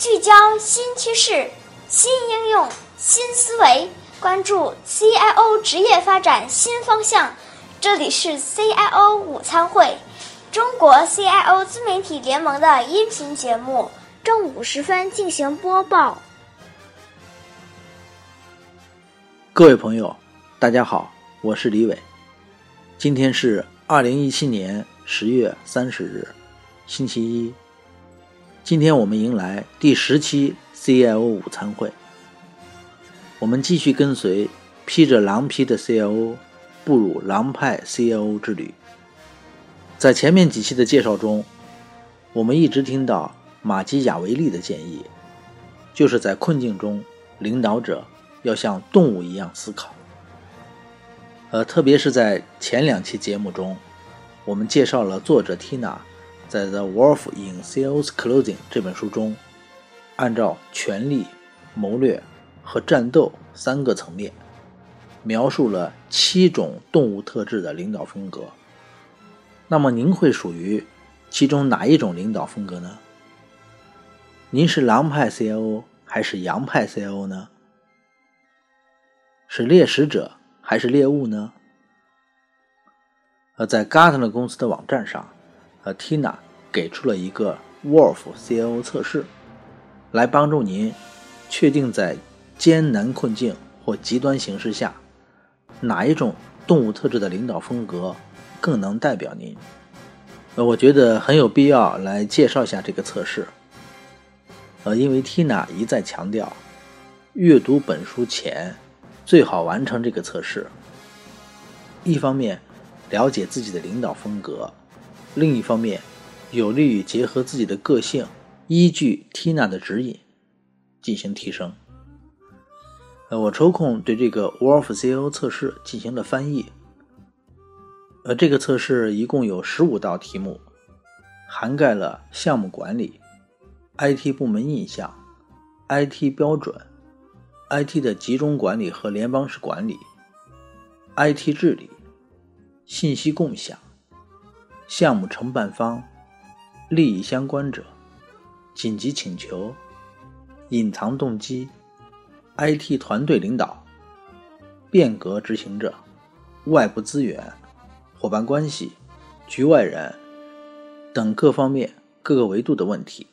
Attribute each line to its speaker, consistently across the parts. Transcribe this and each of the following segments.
Speaker 1: 聚焦新趋势、新应用、新思维，关注 CIO 职业发展新方向。这里是 CIO 午餐会，中国 CIO 自媒体联盟的音频节目，正午时分进行播报。
Speaker 2: 各位朋友，大家好，我是李伟。今天是二零一七年十月三十日，星期一。今天我们迎来第十期 CIO 午餐会。我们继续跟随披着狼皮的 CIO 步入狼派 CIO 之旅。在前面几期的介绍中，我们一直听到马基雅维利的建议，就是在困境中，领导者要像动物一样思考。呃，特别是在前两期节目中，我们介绍了作者 Tina。在《The Wolf in Sales Clothing》这本书中，按照权力、谋略和战斗三个层面，描述了七种动物特质的领导风格。那么，您会属于其中哪一种领导风格呢？您是狼派 CIO 还是羊派 CIO 呢？是猎食者还是猎物呢？呃，在 Gartner 公司的网站上。呃，Tina 给出了一个 Wolf CIO 测试，来帮助您确定在艰难困境或极端形势下，哪一种动物特质的领导风格更能代表您。呃，我觉得很有必要来介绍一下这个测试。呃，因为 Tina 一再强调，阅读本书前最好完成这个测试，一方面了解自己的领导风格。另一方面，有利于结合自己的个性，依据 Tina 的指引进行提升。呃，我抽空对这个 Wolf CIO 测试进行了翻译。呃，这个测试一共有十五道题目，涵盖了项目管理、IT 部门印象、IT 标准、IT 的集中管理和联邦式管理、IT 治理、信息共享。项目承办方、利益相关者、紧急请求、隐藏动机、IT 团队领导、变革执行者、外部资源、伙伴关系、局外人等各方面各个维度的问题，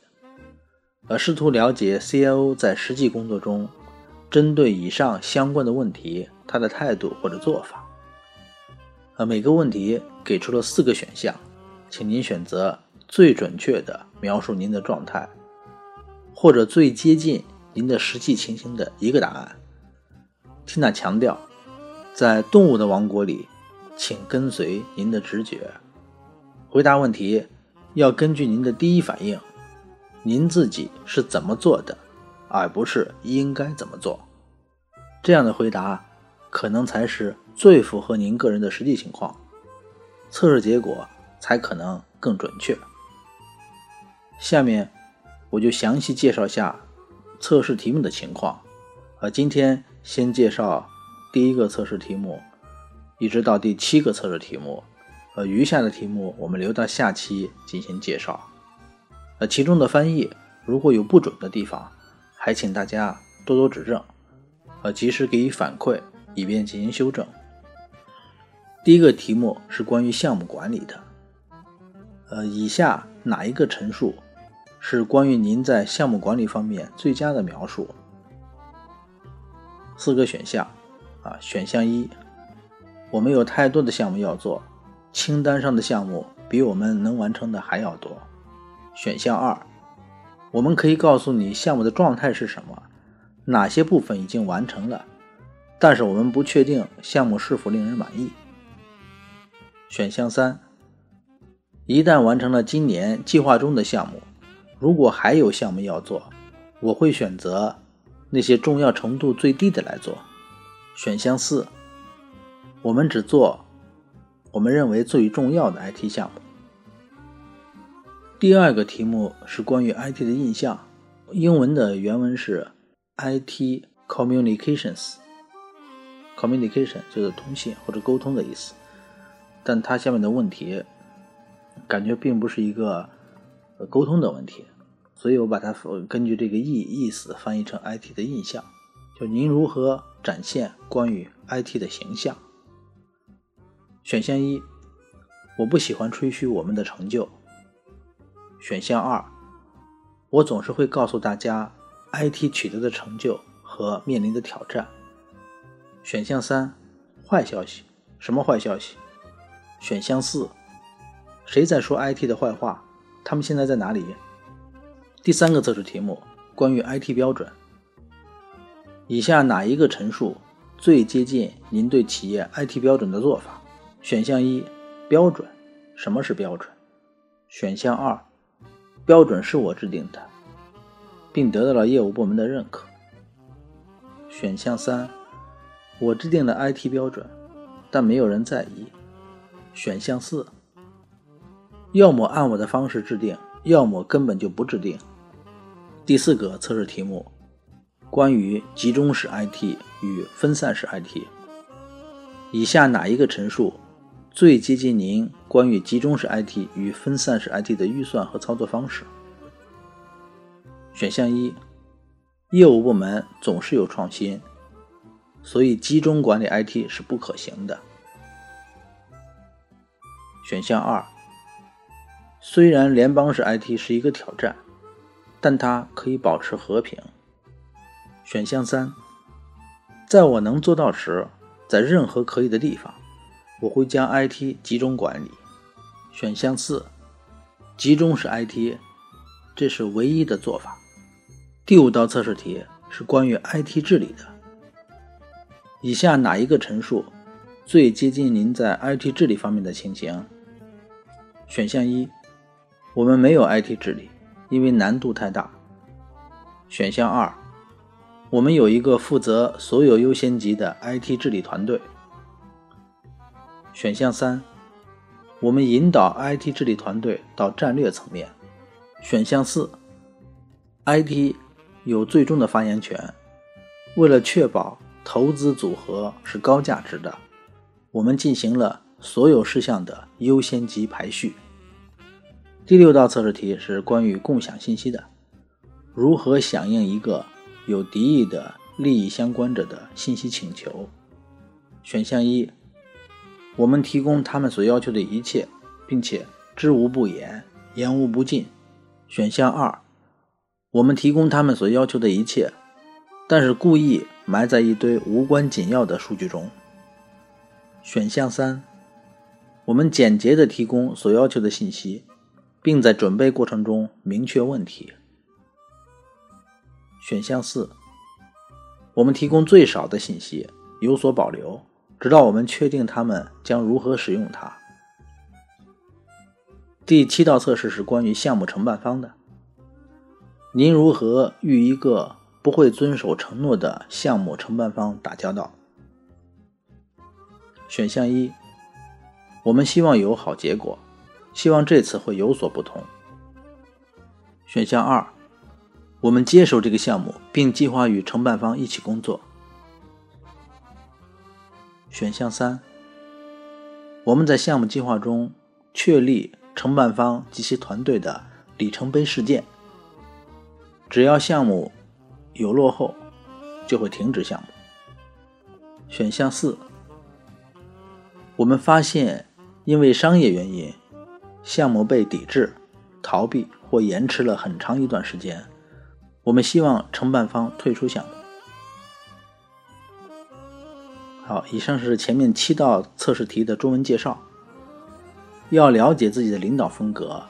Speaker 2: 而试图了解 CIO 在实际工作中针对以上相关的问题他的态度或者做法。呃，每个问题给出了四个选项。请您选择最准确的描述您的状态，或者最接近您的实际情形的一个答案。缇娜强调，在动物的王国里，请跟随您的直觉，回答问题要根据您的第一反应，您自己是怎么做的，而不是应该怎么做。这样的回答可能才是最符合您个人的实际情况。测试结果。才可能更准确。下面我就详细介绍下测试题目的情况。呃，今天先介绍第一个测试题目，一直到第七个测试题目。呃，余下的题目我们留到下期进行介绍。呃，其中的翻译如果有不准的地方，还请大家多多指正，呃，及时给予反馈，以便进行修正。第一个题目是关于项目管理的。呃，以下哪一个陈述是关于您在项目管理方面最佳的描述？四个选项啊，选项一，我们有太多的项目要做，清单上的项目比我们能完成的还要多。选项二，我们可以告诉你项目的状态是什么，哪些部分已经完成了，但是我们不确定项目是否令人满意。选项三。一旦完成了今年计划中的项目，如果还有项目要做，我会选择那些重要程度最低的来做。选项四，我们只做我们认为最重要的 IT 项目。第二个题目是关于 IT 的印象，英文的原文是 IT communications，communication 就是通信或者沟通的意思，但它下面的问题。感觉并不是一个沟通的问题，所以我把它根据这个意意思翻译成 IT 的印象，就您如何展现关于 IT 的形象？选项一，我不喜欢吹嘘我们的成就。选项二，我总是会告诉大家 IT 取得的成就和面临的挑战。选项三，坏消息，什么坏消息？选项四，谁在说 IT 的坏话？他们现在在哪里？第三个测试题目关于 IT 标准，以下哪一个陈述最接近您对企业 IT 标准的做法？选项一，标准，什么是标准？选项二，标准是我制定的，并得到了业务部门的认可。选项三，我制定了 IT 标准，但没有人在意。选项四，要么按我的方式制定，要么根本就不制定。第四个测试题目，关于集中式 IT 与分散式 IT，以下哪一个陈述最接近您关于集中式 IT 与分散式 IT 的预算和操作方式？选项一，业务部门总是有创新，所以集中管理 IT 是不可行的。选项二，虽然联邦式 IT 是一个挑战。但它可以保持和平。选项三，在我能做到时，在任何可以的地方，我会将 IT 集中管理。选项四，集中式 IT，这是唯一的做法。第五道测试题是关于 IT 治理的。以下哪一个陈述最接近您在 IT 治理方面的情形？选项一，我们没有 IT 治理。因为难度太大。选项二，我们有一个负责所有优先级的 IT 治理团队。选项三，我们引导 IT 治理团队到战略层面。选项四，IT 有最终的发言权。为了确保投资组合是高价值的，我们进行了所有事项的优先级排序。第六道测试题是关于共享信息的，如何响应一个有敌意的利益相关者的信息请求？选项一，我们提供他们所要求的一切，并且知无不言，言无不尽。选项二，我们提供他们所要求的一切，但是故意埋在一堆无关紧要的数据中。选项三，我们简洁的提供所要求的信息。并在准备过程中明确问题。选项四，我们提供最少的信息，有所保留，直到我们确定他们将如何使用它。第七道测试是关于项目承办方的。您如何与一个不会遵守承诺的项目承办方打交道？选项一，我们希望有好结果。希望这次会有所不同。选项二，我们接手这个项目，并计划与承办方一起工作。选项三，我们在项目计划中确立承办方及其团队的里程碑事件。只要项目有落后，就会停止项目。选项四，我们发现因为商业原因。项目被抵制、逃避或延迟了很长一段时间，我们希望承办方退出项目。好，以上是前面七道测试题的中文介绍。要了解自己的领导风格，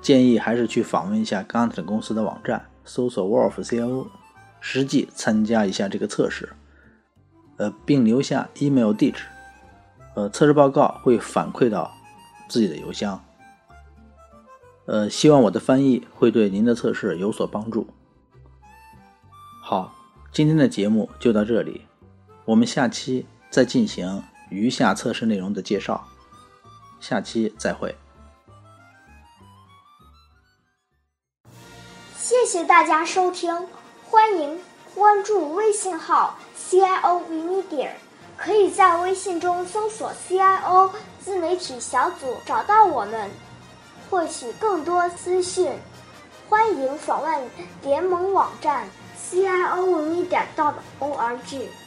Speaker 2: 建议还是去访问一下 Gartner 公司的网站，搜索 Wolf CIO，实际参加一下这个测试，呃，并留下 email 地址，呃，测试报告会反馈到自己的邮箱。呃，希望我的翻译会对您的测试有所帮助。好，今天的节目就到这里，我们下期再进行余下测试内容的介绍。下期再会。
Speaker 1: 谢谢大家收听，欢迎关注微信号 CIO Media，可以在微信中搜索 CIO 自媒体小组找到我们。获取更多资讯。欢迎访问联盟网站 CIO 文艺点 .org。